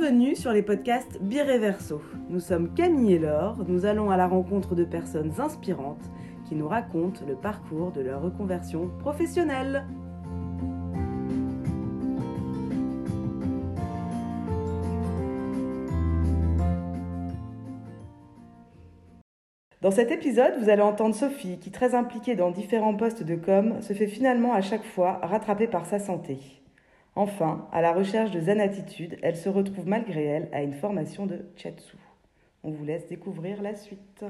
Bienvenue sur les podcasts Bireverso. Nous sommes Camille et Laure, nous allons à la rencontre de personnes inspirantes qui nous racontent le parcours de leur reconversion professionnelle. Dans cet épisode, vous allez entendre Sophie, qui, très impliquée dans différents postes de com, se fait finalement à chaque fois rattraper par sa santé. Enfin, à la recherche de zen attitude, elle se retrouve malgré elle à une formation de Chatsu. On vous laisse découvrir la suite.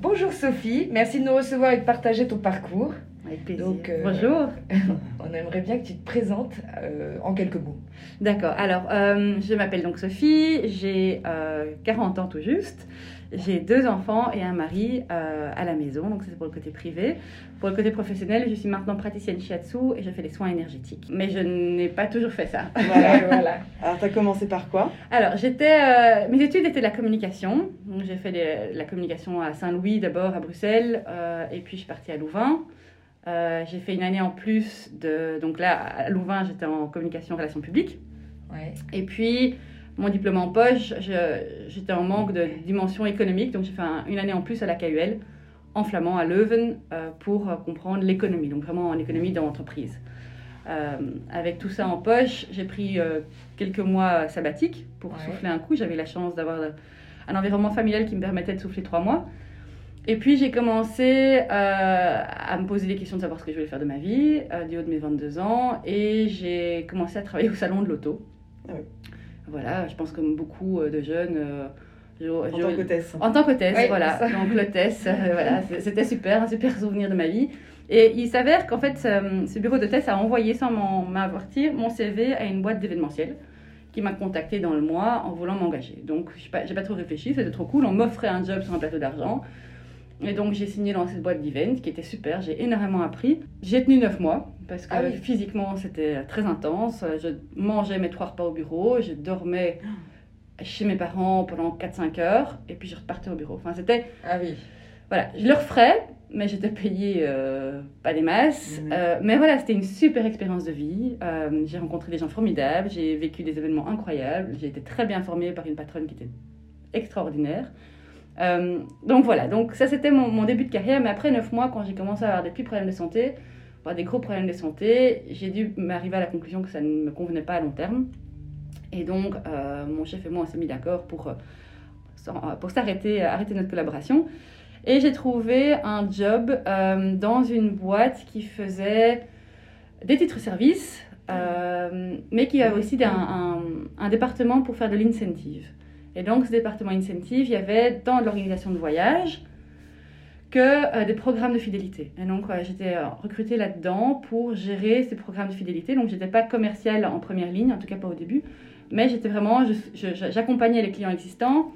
Bonjour Sophie, merci de nous recevoir et de partager ton parcours. Avec plaisir. Donc, euh, Bonjour. On aimerait bien que tu te présentes euh, en quelques mots. D'accord. Alors, euh, je m'appelle donc Sophie, j'ai euh, 40 ans tout juste. J'ai deux enfants et un mari euh, à la maison, donc c'est pour le côté privé. Pour le côté professionnel, je suis maintenant praticienne shiatsu et je fais des soins énergétiques. Mais je n'ai pas toujours fait ça. Voilà. voilà. Alors, tu as commencé par quoi? Alors, j'étais, euh, mes études étaient la communication. Donc, j'ai fait la communication à Saint-Louis d'abord, à Bruxelles, euh, et puis je suis partie à Louvain. Euh, j'ai fait une année en plus de. Donc là, à Louvain, j'étais en communication relations publiques. Ouais. Et puis, mon diplôme en poche, j'étais en manque de dimension économique, donc j'ai fait un- une année en plus à la KUL, en flamand à Leuven, euh, pour euh, comprendre l'économie, donc vraiment en économie dans l'entreprise. Euh, avec tout ça en poche, j'ai pris quelques mois sabbatiques pour Ouais. souffler un coup. J'avais la chance d'avoir un environnement familial qui me permettait de souffler trois mois. Et puis j'ai commencé euh, à me poser des questions de savoir ce que je voulais faire de ma vie, euh, du haut de mes 22 ans, et j'ai commencé à travailler au salon de l'auto. Ah oui. Voilà, je pense comme beaucoup euh, de jeunes. euh, je- En je- tant qu'hôtesse en tant qu'hôtesse, voilà. Donc l'hôtesse, voilà, c'était super, un super souvenir de ma vie. Et il s'avère qu'en fait, ce, bureau d'hôtesse a envoyé sans m'avertir mon CV à une boîte d'événementiel qui m'a contacté dans le mois en voulant m'engager. Donc je n'ai pas, j'ai pas trop réfléchi, c'était trop cool. On m'offrait un job sur un plateau d'argent. Et donc j'ai signé dans cette boîte d'event qui était super, j'ai énormément appris. J'ai tenu 9 mois parce que Ah oui. physiquement c'était très intense. Je mangeais mes trois repas au bureau, je dormais chez mes parents pendant 4-5 heures et puis je repartais au bureau. Enfin c'était Ah oui. voilà, je le referais, mais j'étais payée euh, pas des masses. Mhm. Euh, mais voilà, c'était une super expérience de vie. Euh, j'ai rencontré des gens formidables, j'ai vécu des événements incroyables, j'ai été très bien formée par une patronne qui était extraordinaire. Euh, donc voilà, donc ça c'était mon, début de carrière, mais après 9 mois, quand j'ai commencé à avoir des petits problèmes de santé, voire des gros problèmes de santé, j'ai dû m'arriver à la conclusion que ça ne me convenait pas à long terme. Et donc, euh, mon chef et moi, on s'est mis d'accord pour, euh, pour s'arrêter, arrêter notre collaboration. Et j'ai trouvé un job dans une boîte qui faisait des titres-services, mais qui avait aussi un, un- un département pour faire de l'incentive. Et donc, ce département incentive, il y avait dans l'organisation de voyage que euh, des programmes de fidélité. Et donc, j'étais euh, recrutée là-dedans pour gérer ces programmes de fidélité. Donc, j'étais pas commerciale en première ligne, en tout cas pas au début, mais j'étais vraiment, j'accompagnais les clients existants.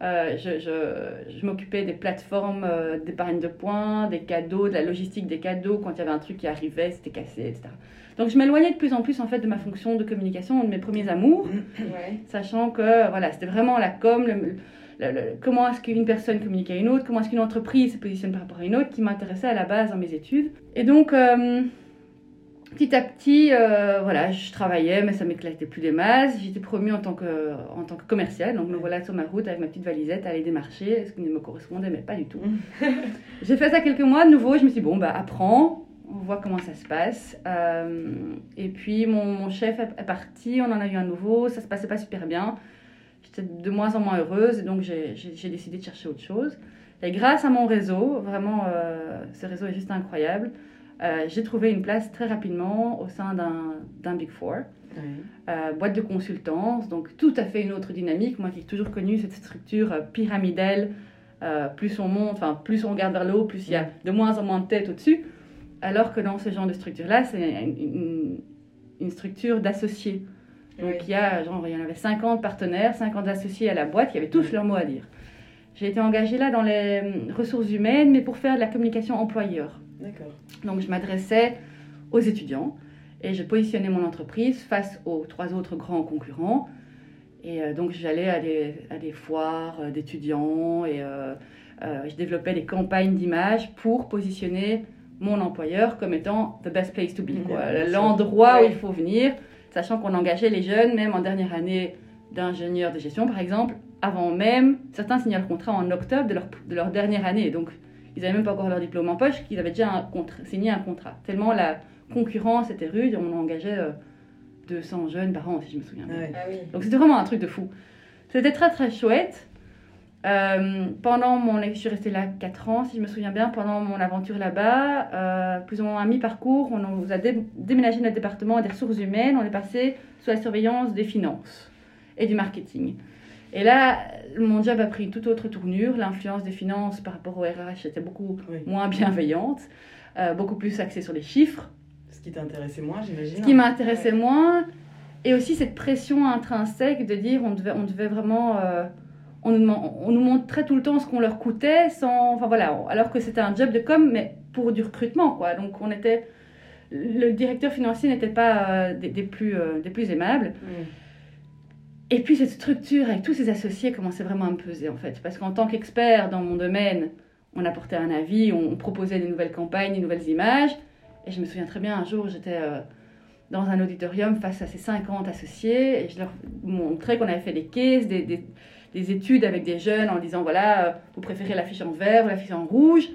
Euh, je m'occupais des plateformes euh, d'épargne de points, des cadeaux, de la logistique des cadeaux. Quand il y avait un truc qui arrivait, c'était cassé, etc. Donc, je m'éloignais de plus en plus en fait de ma fonction de communication, de mes premiers amours Ouais. sachant que voilà, c'était vraiment la com, le- le- le- comment est-ce qu'une personne communique à une autre, comment est-ce qu'une entreprise se positionne par rapport à une autre, qui m'intéressait à la base dans mes études. Et donc, euh, petit à petit, euh, voilà, je travaillais, mais ça m'éclatait plus des masses. J'étais promue en tant que, en tant que commerciale, donc me voilà sur ma route avec ma petite valisette à aller démarcher, ce qui ne me correspondait, mais pas du tout. J'ai fait ça quelques mois de nouveau, je me suis dit, bon, bah, apprends, on voit comment ça se passe. Euh, et puis, mon, mon chef est parti, on en a eu un nouveau, ça se passait pas super bien. J'étais de moins en moins heureuse, et donc j'ai décidé de chercher autre chose. Et grâce à mon réseau, vraiment, euh, ce réseau est juste incroyable, euh, j'ai trouvé une place très rapidement au sein d'un Big Four, Oui. boîte de consultance, donc tout à fait une autre dynamique. Moi qui ai toujours connu cette structure pyramidale, plus on monte, enfin plus on regarde vers le haut, plus il y a de moins en moins de têtes au-dessus. Alors que dans ce genre de structure-là, c'est une, structure d'associés. Donc Oui. il y a, genre, il y en avait 50 partenaires, 50 associés à la boîte qui avaient tous leur mot à dire. J'ai été engagée là dans les hum, ressources humaines, mais pour faire de la communication employeur. D'accord. Donc je m'adressais aux étudiants et je positionnais mon entreprise face aux trois autres grands concurrents. Et euh, donc j'allais à des, à des foires euh, d'étudiants et euh, je développais des campagnes d'image pour positionner mon employeur comme étant the best place to be, l'endroit où il faut venir, sachant qu'on engageait les jeunes, même en dernière année d'ingénieurs de gestion, par exemple, avant même, certains signaient leur contrat en octobre de leur, de leur dernière année. Donc, ils n'avaient même pas encore leur diplôme en poche, qu'ils avaient déjà un contrat, signé un contrat. Tellement la concurrence était rude, on engageait euh, 200 jeunes par an, si je me souviens bien. Ouais. Ah oui. Donc c'était vraiment un truc de fou. C'était très très chouette. Euh, pendant mon, je suis restée là 4 ans, si je me souviens bien, pendant mon aventure là-bas, euh, plus ou moins à mi-parcours, on nous a dé- déménagé notre département des ressources humaines, on est passé sous la surveillance des finances et du marketing. Et là, mon job a pris une toute autre tournure. L'influence des finances par rapport au RH était beaucoup Oui. moins bienveillante, euh, beaucoup plus axée sur les chiffres Ce qui t'intéressait moins, j'imagine. ce qui m'intéressait moins, et aussi cette pression intrinsèque de dire on devait, on devait vraiment. On, nous, deman- on nous montrait tout le temps ce qu'on leur coûtait, sans, enfin voilà, alors que c'était un job de com, mais pour du recrutement, quoi. Donc on était. Le directeur financier n'était pas euh, des, des plus, euh, des plus aimables. Mm. Et puis cette structure avec tous ses associés commençait vraiment à me peser en fait. Parce qu'en tant qu'expert dans mon domaine, on apportait un avis, on, on proposait des nouvelles campagnes, des nouvelles images. Et je me souviens très bien, un jour j'étais euh, dans un auditorium face à ces 50 associés et je leur montrais qu'on avait fait des cases, des, des- des études avec des jeunes en disant voilà, euh, vous préférez l'affiche en vert ou l'affiche en rouge.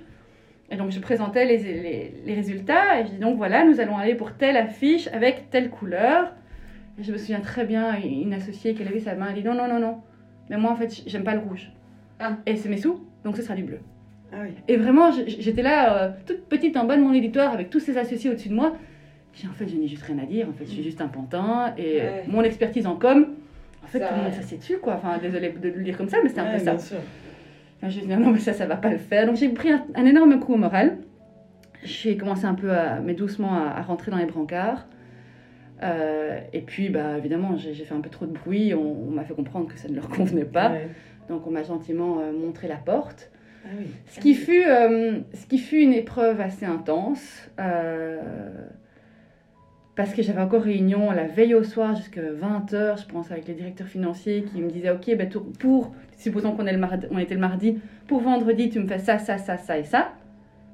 Et donc je présentais les, les, les résultats et je dis donc voilà, nous allons aller pour telle affiche avec telle couleur. Et je me souviens très bien, une associée qui a levé sa main, elle dit non, non, non, non. Mais moi, en fait, j'aime pas le rouge. Ah. Et c'est mes sous, donc ce sera du bleu. Ah oui. Et vraiment, j'étais là, euh, toute petite en bas de mon éditoire, avec tous ces associés au-dessus de moi. J'ai en fait, je n'ai juste rien à dire. En fait, je suis juste un pantin. Et euh, Ouais. mon expertise en com, en fait, Ça- tout le monde s'assied dessus, quoi. Enfin, désolé de le dire comme ça, mais c'était un Ouais, peu ça. sûr. Enfin, je me suis dit, non, mais ça, ça va pas le faire. Donc j'ai pris un, un énorme coup au moral. J'ai commencé un peu, à, mais doucement, à, à rentrer dans les brancards. Euh, et puis, bah, évidemment, j'ai j'ai fait un peu trop de bruit. On, on m'a fait comprendre que ça ne leur convenait pas. Ouais. Donc on m'a gentiment euh, montré la porte. Ah oui. Ce qui fut, euh, ce qui fut une épreuve assez intense. Parce que j'avais encore réunion la veille au soir jusqu'à 20h, je pense, avec les directeurs financiers qui me disaient Ok, ben, tout- pour, supposons qu'on est le mardi- on était le mardi, pour vendredi, tu me fais ça, ça, ça, ça et ça.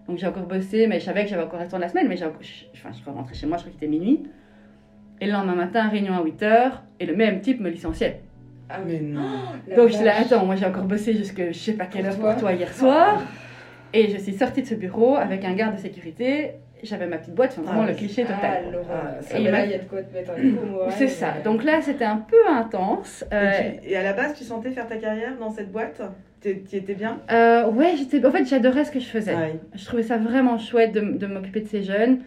Donc j'ai encore bossé, mais je savais que j'avais encore resté dans la semaine, mais j'ai encore- je, enfin, je rentrais chez moi, je crois qu'il était minuit. Et le lendemain matin, réunion à 8h, et le même type me licenciait. Ah Mais non. La Donc je là, vache. attends, moi j'ai encore bossé jusque je sais pas quelle Pour heure toi. pour toi hier soir. Et je suis sortie de ce bureau avec un garde de sécurité. J'avais ma petite boîte, enfin, vraiment Ah le oui. cliché Ah, total. Ah, ça, et là, m'a- il y a de quoi te mettre un coup moral, C'est ça. mais- Donc là, c'était un peu intense. Euh, Et, tu- et à la base, tu sentais faire ta carrière dans cette boîte? Tu étais bien? Euh, ouais, j'étais. En fait, j'adorais ce que je faisais. Ouais. Je trouvais ça vraiment chouette de, de m'occuper de ces jeunes.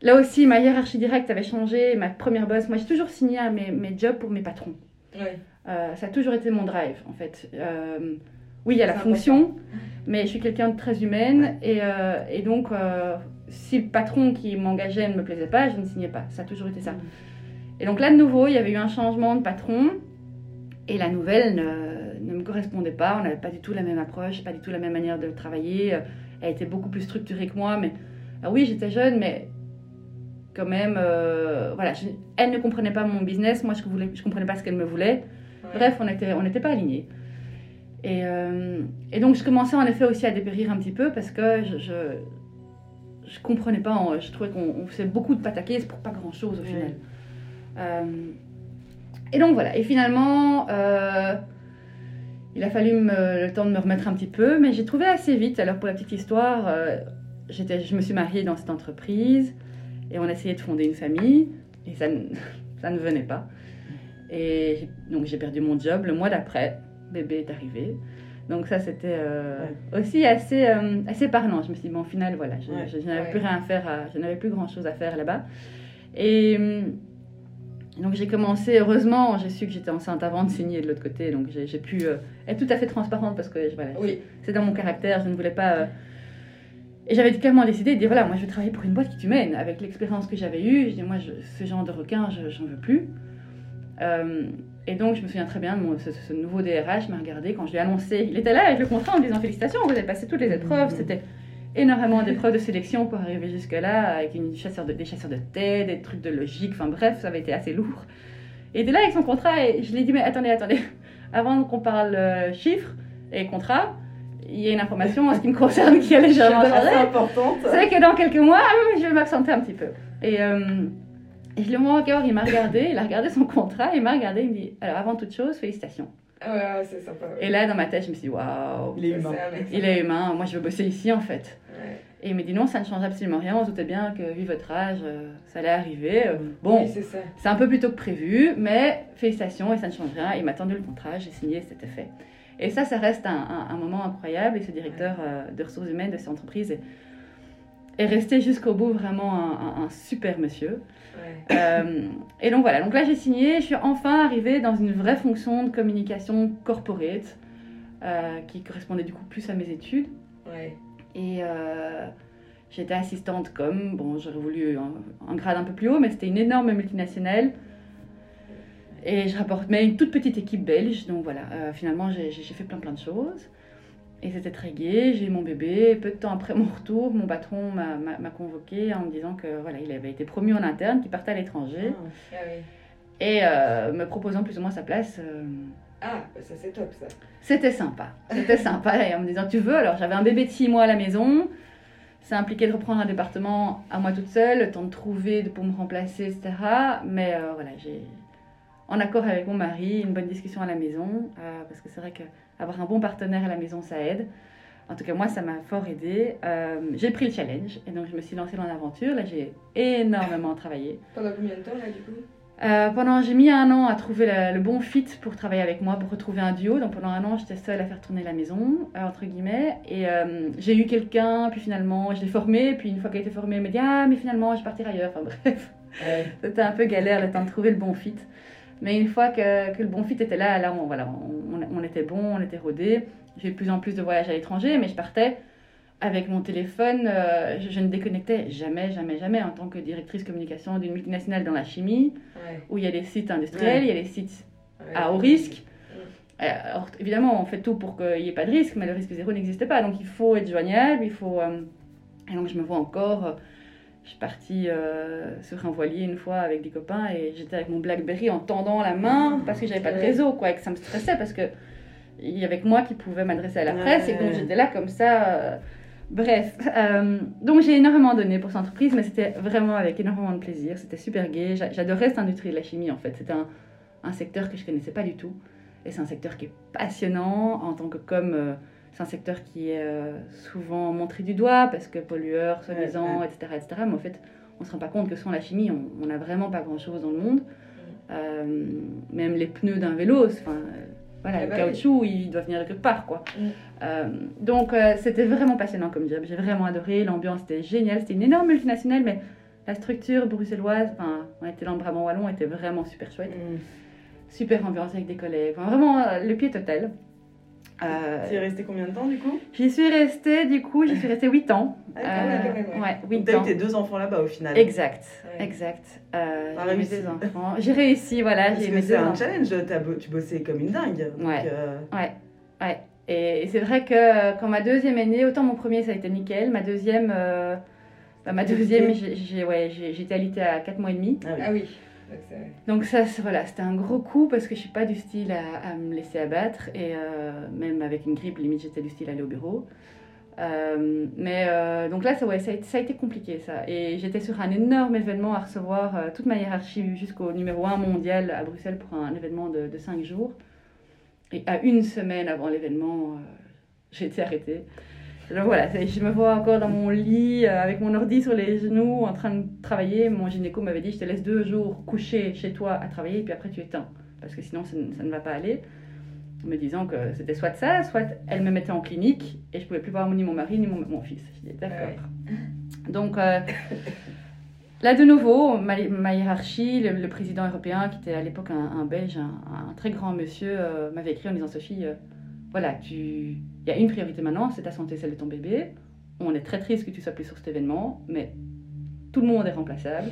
Là aussi, ma hiérarchie directe avait changé. Ma première boss, moi, j'ai toujours signé à mes, mes jobs pour mes patrons. Ouais. Euh, ça a toujours été mon drive, en fait. Euh, oui, il y a la fonction, mais je suis quelqu'un de très humaine. Et, euh, et donc, euh, si le patron qui m'engageait ne me plaisait pas, je ne signais pas. Ça a toujours été ça. Et donc là, de nouveau, il y avait eu un changement de patron. Et la nouvelle ne, ne me correspondait pas. On n'avait pas du tout la même approche, pas du tout la même manière de travailler. Euh, Elle était beaucoup plus structurée que moi. Mais ah oui, j'étais jeune, mais quand même, euh, voilà, je- elle ne comprenait pas mon business. Moi, je ne je comprenais pas ce qu'elle me voulait. Ouais. Bref, on n'était on n'était pas alignés. Et, euh, et donc, je commençais en effet aussi à dépérir un petit peu parce que je, je, je comprenais pas. en- Je trouvais qu'on on faisait beaucoup de pataquès pour pas grand chose au Ouais. final. Euh, et donc voilà. Et finalement, euh, il a fallu me- le temps de me remettre un petit peu, mais j'ai trouvé assez vite. Alors, pour la petite histoire, euh, je me suis mariée dans cette entreprise et on essayait de fonder une famille et ça, ne- ça ne venait pas. Et donc j'ai perdu mon job le mois d'après. Bébé est arrivé. Donc ça c'était euh, aussi assez, euh, assez parlant. Je me suis dit, bon, au final, voilà, je, Ouais. je- je n'avais Ouais. plus rien à faire, à- je n'avais plus grand chose à faire là-bas. Et donc j'ai commencé, heureusement, j'ai su que j'étais enceinte avant de signer de l'autre côté. Donc j'ai pu euh, être tout à fait transparente parce que voilà, Oui. c'est dans mon caractère, je ne voulais pas. euh, Et j'avais clairement décidé de dire voilà, moi je vais travailler pour une boîte qui t'humane. Avec l'expérience que j'avais eue, je dis moi, je- ce genre de requin, je- j'en veux plus. Et donc je me souviens très bien de mon, ce, ce nouveau DRH m'a regardé quand je lui ai annoncé. Il était là avec le contrat en me disant félicitations, vous avez passé toutes les épreuves. Mhm. C'était énormément d'épreuves de sélection pour arriver jusque-là, avec une chasseur de, des chasseurs de tête, des trucs de logique, enfin bref, ça avait été assez lourd. Et il était là avec son contrat et je lui ai dit mais attendez, attendez, avant qu'on parle euh, chiffres et contrat, il y a une information en ce qui me concerne qui a légèrement C'est que dans quelques mois, euh, je vais m'absenter un petit peu. Et, euh, Et je le vois encore, il m'a regardé, il a regardé son contrat, il m'a regardé, il me dit Alors, avant toute chose, félicitations. Ouais, c'est sympa. Et là, dans ma tête, je me suis dit Waouh, Il est humain. il est humain, moi je veux bosser ici en fait. Ouais. Et il me dit Non, ça ne change absolument rien, on se doutait bien que, vu votre âge, euh, ça allait arriver. Euh, Bon, Oui, c'est ça. c'est un peu plus tôt que prévu, mais félicitations et ça ne change rien. Il m'a tendu le contrat, j'ai signé, c'était fait. Et ça, ça reste un, un- un moment incroyable. Et ce directeur euh, de ressources humaines de cette entreprise est, est resté jusqu'au bout vraiment un, un- un super monsieur. Ouais. Euh, et donc voilà, donc là j'ai signé, je suis enfin arrivée dans une vraie fonction de communication corporate euh, qui correspondait du coup plus à mes études. Ouais. Et euh, j'étais assistante com. Bon, j'aurais voulu un, un grade un peu plus haut, mais c'était une énorme multinationale. Et je rapportais une toute petite équipe belge. Donc voilà, finalement, j'ai fait plein plein de choses. Et c'était très gai. J'ai eu mon bébé. Peu de temps après mon retour, mon patron m'a- convoqué en me disant que voilà, il avait été promu en interne, qu'il partait à l'étranger. Ah oui. Et euh, me proposant plus ou moins sa place. euh, Ah, ça c'est top ça. c'était sympa. C'était sympa. Et en me disant, tu veux Alors, j'avais un bébé de 6 mois à la maison. Ça impliquait de reprendre un département à moi toute seule, le temps de trouver de, pour me remplacer, etc. Mais euh, voilà, j'ai, en accord avec mon mari, une bonne discussion à la maison. parce que c'est vrai qu'avoir un bon partenaire à la maison, ça aide. En tout cas, moi, ça m'a fort aidé. Euh, j'ai pris le challenge et donc je me suis lancée dans l'aventure. Là, j'ai énormément travaillé. Pendant combien de temps là du coup? Euh, pendant, j'ai mis un an à trouver la- le bon fit pour travailler avec moi, pour retrouver un duo. Donc pendant un an, j'étais seule à faire tourner la maison, euh, entre guillemets. Et euh, j'ai eu quelqu'un, puis finalement, je l'ai formé. Puis une fois qu'elle était formée, elle m'a dit Ah, mais finalement, je vais partir ailleurs. Enfin bref, Ouais. c'était un peu galère le temps de trouver le bon fit. Mais une fois que, que le bon fit était là, là, on, voilà, on, était bon, on était rodés. J'ai eu de plus en plus de voyages à l'étranger, mais je partais avec mon téléphone. euh, je, je ne déconnectais jamais, jamais, jamais en tant que directrice communication d'une multinationale dans la chimie Ouais. où il y a les sites industriels, Ouais. il y a les sites Ouais. à haut risque. Euh, Alors, évidemment, on fait tout pour qu'il n'y ait pas de risque, mais le risque zéro n'existe pas. Donc, il faut être joignable, il faut... euh, Et donc, je me vois encore... Je suis partie euh, sur un voilier une fois avec des copains et j'étais avec mon Blackberry en tendant la main parce que j'avais pas de réseau, quoi, et que ça me stressait parce que il y avait que moi qui pouvais m'adresser à la presse et donc j'étais là comme ça. euh, Bref, euh, donc j'ai énormément donné pour cette entreprise, mais c'était vraiment avec énormément de plaisir. C'était super gai. J'a- J'adorais cette industrie de la chimie en fait. C'était un, un secteur que je connaissais pas du tout. Et c'est un secteur qui est passionnant en tant que com. C'est un secteur qui est euh, souvent montré du doigt parce que pollueur, soi-disant, Ouais, etc., etc. Mais en fait, on se rend pas compte que sans la chimie, on n'a vraiment pas grand-chose dans le monde. Euh, même les pneus d'un vélo, enfin, euh, voilà, Ah le bah caoutchouc, il doit venir de quelque part, quoi. Mm. Euh, donc, euh, c'était vraiment passionnant comme job. J'ai vraiment adoré. L'ambiance était géniale. C'était une énorme multinationale, mais la structure bruxelloise, enfin, on était dans le Brabant Wallon, était vraiment super chouette. Mm. Super ambiance avec des collègues. Enfin, vraiment, le pied total. Euh, Tu es resté combien de temps du coup? J'y suis restée, du coup, j'y suis restée 8 ans. Ah, quand même, quand même, ouais. ouais, Donc 8 t'as eu tes deux enfants là-bas au final. Exact, Ouais. exact. Euh, j'ai eu mes réussi. deux enfants. J'ai réussi, voilà. Parce J'ai mes c'est un enfants. challenge, t'as bo- tu bossais comme une dingue. Donc, Ouais. euh, Ouais. Et, et c'est vrai que euh, quand ma deuxième est née, autant mon premier ça a été nickel, ma deuxième, euh, bah, ma deuxième, j'ai- ouais, j'étais alitée à 4 mois et demi. ah oui. Ah oui. Donc, ça, voilà, c'était un gros coup parce que je suis pas du style à, me laisser abattre et euh, même avec une grippe, limite j'étais du style à aller au bureau. Euh, mais euh, donc là, ça, a été, compliqué ça. Et j'étais sur un énorme événement à recevoir toute ma hiérarchie jusqu'au numéro 1 mondial à Bruxelles pour un, événement de, de 5 jours. Et à une semaine avant l'événement, j'ai été arrêtée. Donc voilà, je me vois encore dans mon lit euh, avec mon ordi sur les genoux en train de travailler. Mon gynéco m'avait dit je te laisse deux jours coucher chez toi à travailler et puis après tu éteins parce que sinon ça, ne- ça ne va pas aller. Me disant que c'était soit ça, soit elle me mettait en clinique et je pouvais plus voir ni mon mari ni mon, mon fils. Je dis d'accord. Donc euh, là de nouveau, ma, ma hiérarchie, le, le président européen qui était à l'époque un, un belge, un, un très grand monsieur, euh, m'avait écrit en disant Sophie, voilà, tu... il y a une priorité maintenant, c'est ta santé, celle de ton bébé. On est très triste que tu sois plus sur cet événement, mais tout le monde est remplaçable.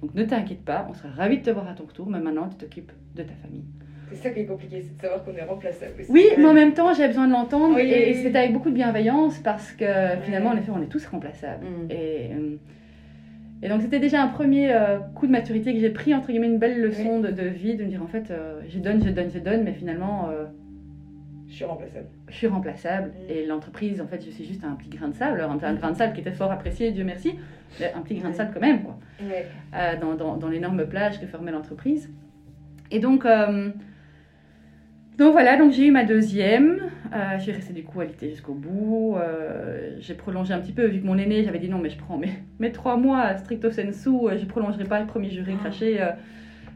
Donc ne t'inquiète pas, on sera ravis de te voir à ton retour, mais maintenant tu t'occupes de ta famille. C'est ça qui est compliqué, c'est de savoir qu'on est remplaçable. aussi. Oui, mais en même temps, j'avais besoin de l'entendre Oui, et, oui, c'était avec beaucoup de bienveillance parce que finalement, en effet, on est tous remplaçables. Mm. Et, euh, et donc, c'était déjà un premier euh, coup de maturité que j'ai pris, entre guillemets, une belle leçon de, de vie, de me dire en fait, euh, je donne, je donne, je donne, mais finalement, euh, Je suis remplaçable. Je suis remplaçable Mm. et l'entreprise, en fait, je suis juste un petit grain de sable. Alors, un grain de sable qui était fort apprécié, Dieu merci, mais un petit grain de sable quand même, quoi. Euh, dans, dans, dans l'énorme plage que formait l'entreprise. Et donc, euh, donc voilà, donc j'ai eu ma deuxième. Euh, j'ai resté du coup alitée jusqu'au bout. Euh, j'ai prolongé un petit peu, vu que mon aîné, j'avais dit non, mais je prends mes, mes trois mois stricto sensu, je prolongerai pas le premier jury Ah. craché. euh,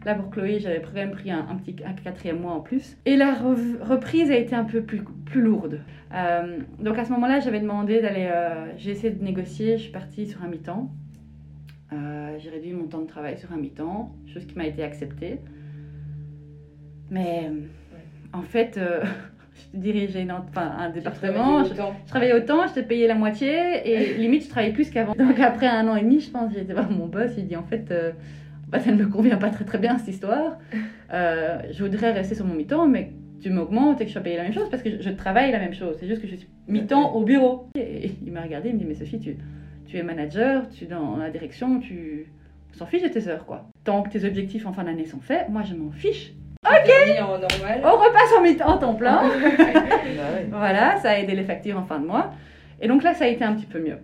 Là, pour Chloé, j'avais quand même pris un, un petit un quatrième mois en plus. Et la reprise a été un peu plus, plus lourde. Euh, donc à ce moment-là, j'avais demandé d'aller. euh, j'ai essayé de négocier, je suis partie sur un mi-temps. Euh, j'ai réduit mon temps de travail sur un mi-temps, chose qui m'a été acceptée. Mais en fait, je dirigeais une enfin, un département, je, Autant. je travaillais autant, j'étais payée la moitié et limite je travaillais plus qu'avant. Donc après un an et demi, je pense, j'étais voir mon boss, il dit en fait, euh, bah, ça ne me convient pas très très bien cette histoire. Euh, je voudrais rester sur mon mi-temps, mais tu m'augmentes et que je sois payée la même chose parce que je, je travaille la même chose. C'est juste que je suis mi-temps au bureau. Et il m'a regardé, il me dit mais Sophie, tu, tu es manager, tu es dans la direction, tu s'en fiche de tes heures quoi. Tant que tes objectifs en fin d'année sont faits, moi je m'en fiche. Ok. En normal. On repasse en mi-temps temps plein. Voilà, ça a aidé les factures en fin de mois. Et donc là, ça a été un petit peu mieux.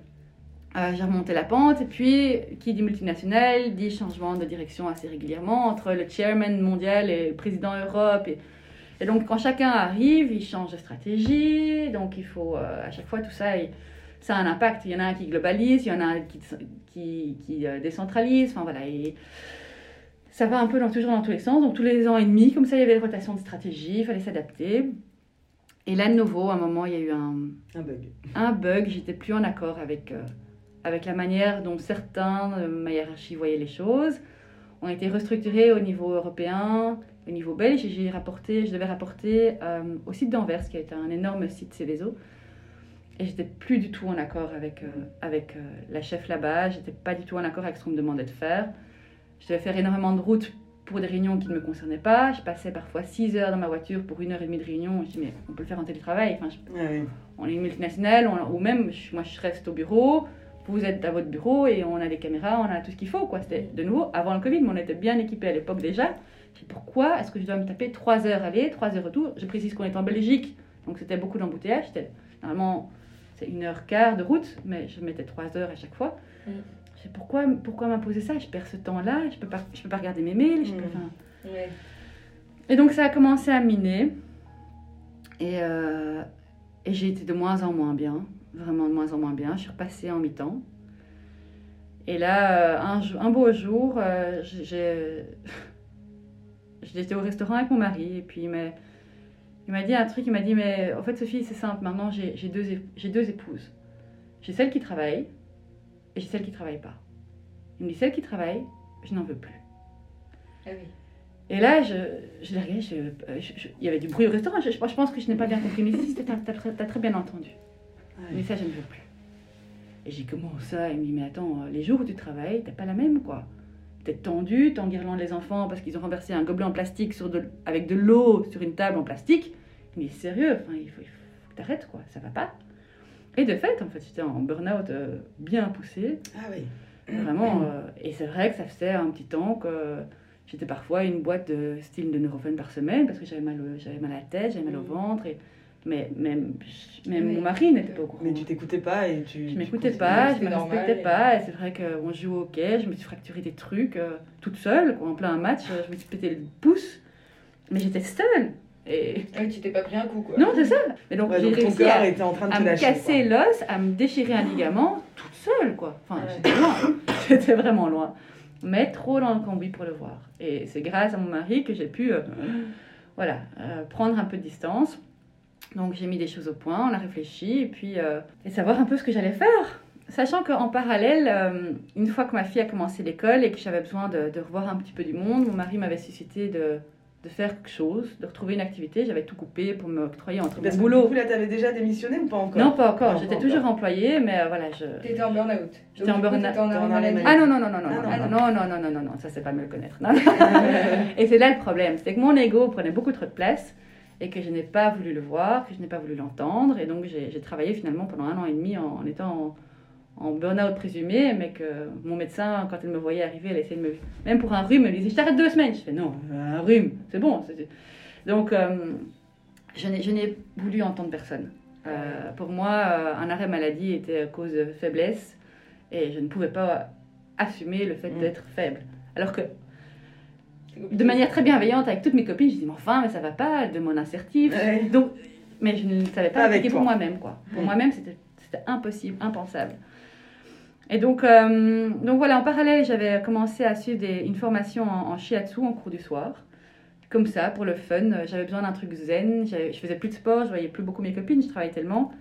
Euh, j'ai remonté la pente et puis qui dit multinational dit changement de direction assez régulièrement entre le chairman mondial et le président Europe. Et, et donc quand chacun arrive, il change de stratégie. Donc il faut euh, à chaque fois tout ça, ça a un impact. Il y en a un qui globalise, il y en a un qui, qui, qui, euh, décentralise. Enfin voilà. et ça va un peu dans, toujours dans tous les sens. Donc tous les ans et demi, comme ça, il y avait des rotations de stratégie, il fallait s'adapter. Et là, de nouveau, à un moment, il y a eu un, Un bug. un bug, j'étais plus en accord avec, euh, avec la manière dont certains de ma hiérarchie voyaient les choses. On a été restructurés au niveau européen, au niveau belge, et j'ai rapporté, je devais rapporter euh, au site d'Anvers, qui est un énorme site Céveso. Et j'étais plus du tout en accord avec, euh, avec euh, la chef là-bas, j'étais pas du tout en accord avec ce qu'on me demandait de faire. Je devais faire énormément de routes pour des réunions qui ne me concernaient pas. Je passais parfois 6 heures dans ma voiture pour une heure et demie de réunion. Je dis, mais on peut le faire en télétravail. Enfin, je- ouais. on est une multinationale, on- ou même je- moi je reste au bureau, vous êtes à votre bureau et on a des caméras, on a tout ce qu'il faut. quoi. C'était de nouveau avant le Covid, mais on était bien équipés à l'époque déjà. Je dis, pourquoi est-ce que je dois me taper 3 heures aller, 3 heures retour? Je précise qu'on est en Belgique, donc c'était beaucoup d'embouteillages. Normalement, c'est une heure quart de route, mais je mettais 3 heures à chaque fois. Mm. Je dis, pourquoi, pourquoi m'imposer ça? Je perds ce temps-là, je peux pas, je peux pas regarder mes mails. Je peux, Mm. Ouais. et donc ça a commencé à miner. Et, euh, et j'ai été de moins en moins bien, vraiment de moins en moins bien. Je suis repassée en mi-temps. Et là, euh, un, beau jour, euh, j'étais au restaurant avec mon mari et puis il m'a, dit un truc, il m'a dit, mais en fait Sophie, c'est simple, maintenant j'ai deux, épouses. J'ai celle qui travaille et j'ai celle qui travaille pas. Il me dit, celle qui travaille, je n'en veux plus. Ah oui. Et là, je, je l'ai regardé, il y avait du bruit au restaurant. Je, je pense que je n'ai pas bien compris. Mais si, t'as t'as très- t'as très bien entendu. Mais ça, je ne veux plus. Et j'ai dit, comment ça Il me dit, mais attends, euh, les jours où tu travailles, t'as pas la même, quoi. T'es tendu, t'enguirlandes les enfants parce qu'ils ont renversé un gobelet en plastique sur de, avec de l'eau sur une table en plastique. Dit, sérieux, enfin, il faut, il faut que t'arrêtes, quoi. Ça va pas. Et de fait, en fait, j'étais en burn-out euh, bien poussé. Ah oui. Vraiment. euh, et c'est vrai que ça faisait un petit temps que j'étais parfois une boîte de style de Nurofen par semaine parce que j'avais mal, j'avais mal à la tête, j'avais mal au Mm. ventre. Et, mais même, même Oui. mon mari n'était pas au courant. Mais tu t'écoutais pas et tu. Je m'écoutais pas, je me respectais et- pas. Et c'est vrai qu'on joue au hockey, je me suis fracturé des trucs euh, toute seule, quoi, en plein match. euh, Je me suis pété le pouce, mais j'étais seule. Et Ah tu t'es pas pris un coup, quoi. non, c'est ça. Mais donc Ouais, j'ai donc ton réussi corps à, était en train de à te me lâcher. casser l'os, à me déchirer un ligament toute seule, quoi. Enfin, Ouais. j'étais loin. j'étais vraiment loin. Mais trop dans le cambouis pour le voir. Et c'est grâce à mon mari que j'ai pu, euh, voilà, euh, prendre un peu de distance. Donc j'ai mis des choses au point, on a réfléchi, et puis euh, et savoir un peu ce que j'allais faire. Sachant qu'en parallèle, euh, une fois que ma fille a commencé l'école et que j'avais besoin de, de revoir un petit peu du monde, mon mari m'avait suscité de, de faire quelque chose, de retrouver une activité. J'avais tout coupé pour me octroyer entre Parce mon boulot. du coup, là, t'avais déjà démissionné ou pas encore? Non, pas encore. J'étais toujours encore. employée, mais euh, voilà, je. T'étais en burn-out. J'étais en burn-out. Ah non, non, non, non, non, Ah, non, non, non, non, non, non, non, non, ça c'est pas me le connaître. Non, non. et c'est là le problème, c'est que mon ego prenait beaucoup trop de place et que je n'ai pas voulu le voir, que je n'ai pas voulu l'entendre. Et donc j'ai travaillé finalement pendant un an et demi en, en étant en, en burn-out présumé, mais que mon médecin, quand elle me voyait arriver, elle essayait de me... Même pour un rhume, elle me disait, je t'arrête deux semaines. Je fais, non, un rhume, c'est bon. Donc, euh, je n'ai, voulu entendre personne. Euh, pour moi, euh, un arrêt maladie était à cause de faiblesse et je ne pouvais pas assumer le fait Mm. d'être faible. Alors que, de manière très bienveillante avec toutes mes copines, je dis, mais enfin, mais ça va pas, elle demande assertif. Ouais. Donc, mais je ne savais pas avec pour moi-même, quoi. Pour moi-même, c'était, impossible, impensable. Et donc, euh, donc voilà, en parallèle, j'avais commencé à suivre des- une formation en, en shiatsu en cours du soir. Comme ça, pour le fun. Euh, J'avais besoin d'un truc zen. Je faisais plus de sport, je voyais plus beaucoup mes copines, je travaillais tellement.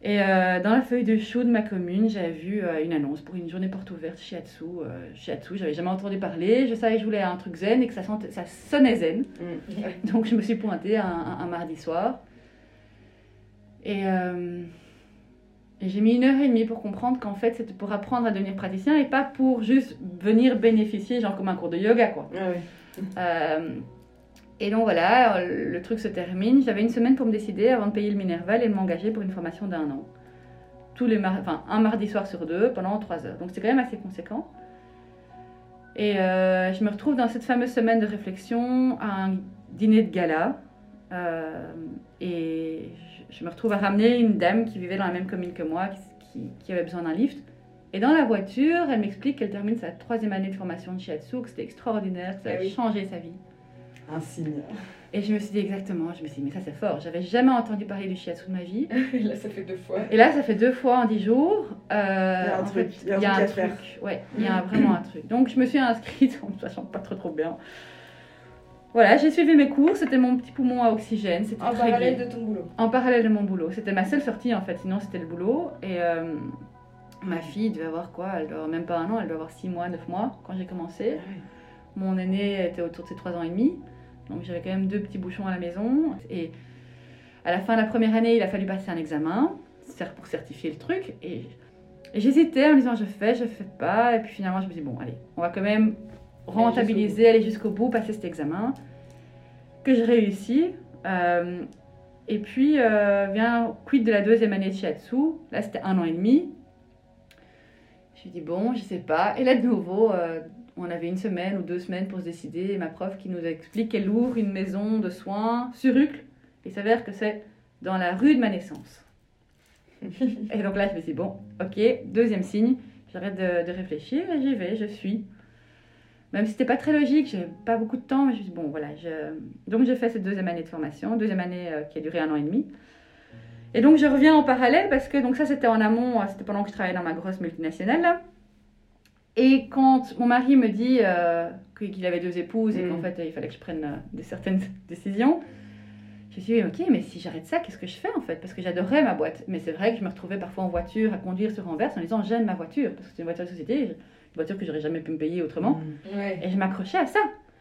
Et euh, dans la feuille de chou de ma commune, j'avais vu euh, une annonce pour une journée porte ouverte shiatsu. Euh, shiatsu, j'avais jamais entendu parler. Je savais que je voulais un truc zen et que ça, sentait- ça sonnait zen. Mm. Donc je me suis pointée un, un- un mardi soir. Et, euh, et j'ai mis une heure et demie pour comprendre qu'en fait c'était pour apprendre à devenir praticien et pas pour juste venir bénéficier, genre comme un cours de yoga quoi. Ah. Et donc voilà, le truc se termine. J'avais une semaine pour me décider avant de payer le Minerval et de m'engager pour une formation d'un an. Tous les mar- enfin, un mardi soir sur deux pendant trois heures. Donc c'est quand même assez conséquent. Et euh, je me retrouve dans cette fameuse semaine de réflexion à un dîner de gala. Euh, et je, me retrouve à ramener une dame qui vivait dans la même commune que moi, qui, avait besoin d'un lift. Et dans la voiture, elle m'explique qu'elle termine sa troisième année de formation de shiatsu, que c'était extraordinaire, que ça Ah avait oui. changé sa vie. Un signe. Et je me suis dit exactement, je me suis dit, mais ça c'est fort, j'avais jamais entendu parler du shiatsu de ma vie. Là, ça fait deux fois. Et là, ça fait deux fois en dix jours. Euh, Il y a un truc, fait, il y a un truc ouais, il y a vraiment un truc. Donc je me suis inscrite en ne sachant pas trop trop bien. Voilà, j'ai suivi mes cours, c'était mon petit poumon à oxygène, En parallèle gai. de ton boulot. En parallèle de mon boulot. C'était ma seule sortie en fait, sinon c'était le boulot. Et euh, ma fille devait avoir quoi? Elle doit avoir même pas un an, elle doit avoir six mois, neuf mois quand j'ai commencé. Mon aîné était autour de ses trois ans et demi. Donc j'avais quand même deux petits bouchons à la maison. Et à la fin de la première année, il a fallu passer un examen pour certifier le truc. Et, et j'hésitais en me disant je fais, je fais pas. Et puis finalement, je me dis bon, allez, on va quand même rentabiliser, aller jusqu'au bout, passer cet examen. Que je réussis. Euh, et puis euh, vient quid de la deuxième année de shiatsu. Là, c'était un an et demi. Je me dis bon, je sais pas. Et là, de nouveau, euh, on avait une semaine ou deux semaines pour se décider. Et ma prof qui nous explique qu'elle ouvre une maison de soins sur Uccle. Il s'avère que c'est dans la rue de ma naissance. et donc là, je me suis dit, bon, ok, deuxième signe, j'arrête de, de réfléchir et j'y vais, je suis. Même si c'était pas très logique, j'avais pas beaucoup de temps, mais je me suis dit, bon, voilà. Je... Donc j'ai fait cette deuxième année de formation, deuxième année euh, qui a duré un an et demi. Et donc je reviens en parallèle parce que donc ça c'était en amont, euh, c'était pendant que je travaillais dans ma grosse multinationale là. Et quand mon mari me dit euh, qu'il avait deux épouses et Mm. qu'en fait il fallait que je prenne euh, des certaines décisions, je me suis dit ok mais si j'arrête ça qu'est-ce que je fais en fait? Parce que j'adorais ma boîte. Mais c'est vrai que je me retrouvais parfois en voiture à conduire sur Anvers en disant j'aime ma voiture parce que c'est une voiture de société, une voiture que j'aurais jamais pu me payer autrement. Mm. Ouais. Et je m'accrochais à ça.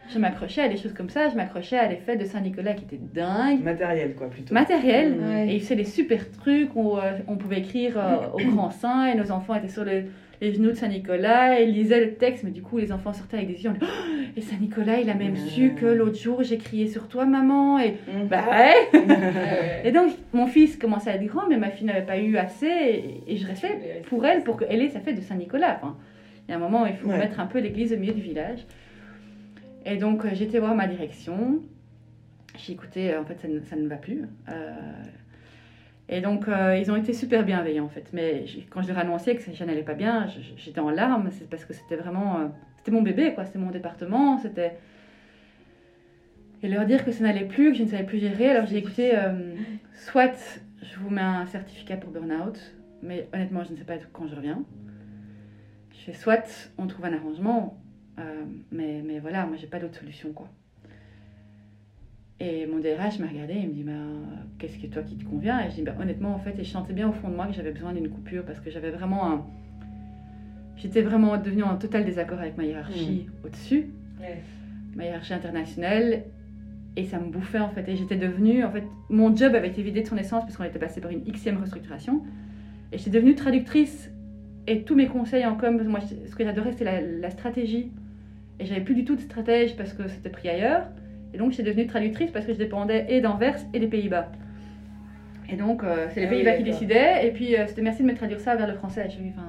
Je m'accrochais à des choses comme ça, je m'accrochais à des fêtes de Saint-Nicolas qui étaient dingues Matériel, quoi, plutôt. matériel. Mm. Et il faisait des super trucs où euh, on pouvait écrire euh, au grand sein et nos enfants étaient sur le- les genoux de Saint-Nicolas et ils lisaient le texte. Mais du coup, les enfants sortaient avec des yeux. Oh, et Saint-Nicolas, il a même su que l'autre jour, j'ai crié sur toi, maman. Et Mm. bah ouais. Et donc, mon fils commençait à être grand, mais ma fille n'avait pas eu assez. Et, et je restais pour elle, pour qu'elle ait sa fête de Saint-Nicolas. Enfin, il y a un moment où il faut Ouais. mettre un peu l'église au milieu du village. Et donc, euh, j'étais voir ma direction. J'ai écouté, euh, en fait, ça ne, ça ne va plus. Euh, et donc, euh, ils ont été super bienveillants, en fait. Mais quand je leur ai annoncé que ça n'allait pas bien, j'étais en larmes. C'est parce que c'était vraiment. euh, c'était mon bébé, quoi. C'était mon département. C'était. Et leur dire que ça n'allait plus, que je ne savais plus gérer. Alors, j'ai écouté. euh, soit je vous mets un certificat pour burn-out, mais honnêtement, je ne sais pas quand je reviens. Je fais soit on trouve un arrangement, mais, mais voilà, moi j'ai pas d'autre solution quoi. Et mon DRH m'a regardé et il me dit bah, Qu'est-ce que toi qui te convient? Et je dis bah, Honnêtement, en fait, et je sentais bien au fond de moi que j'avais besoin d'une coupure parce que j'avais vraiment un. J'étais vraiment devenue en total désaccord avec ma hiérarchie au-dessus, Ouais. ma hiérarchie internationale, et ça me bouffait en fait. Et j'étais devenue, en fait, mon job avait été vidé de son essence parce qu'on était passé par une xème restructuration. Et j'étais devenue traductrice. Et tous mes conseils en com, moi, ce que j'adorais, c'était la, la stratégie. Et j'avais plus du tout de stratège parce que c'était pris ailleurs. Et donc, j'étais devenue traductrice parce que je dépendais et d'Anvers et des Pays-Bas. Et donc, euh, c'est les Ah oui, Pays-Bas qui décidaient. Et puis, euh, c'était merci de me traduire ça vers le français. Je dis, enfin,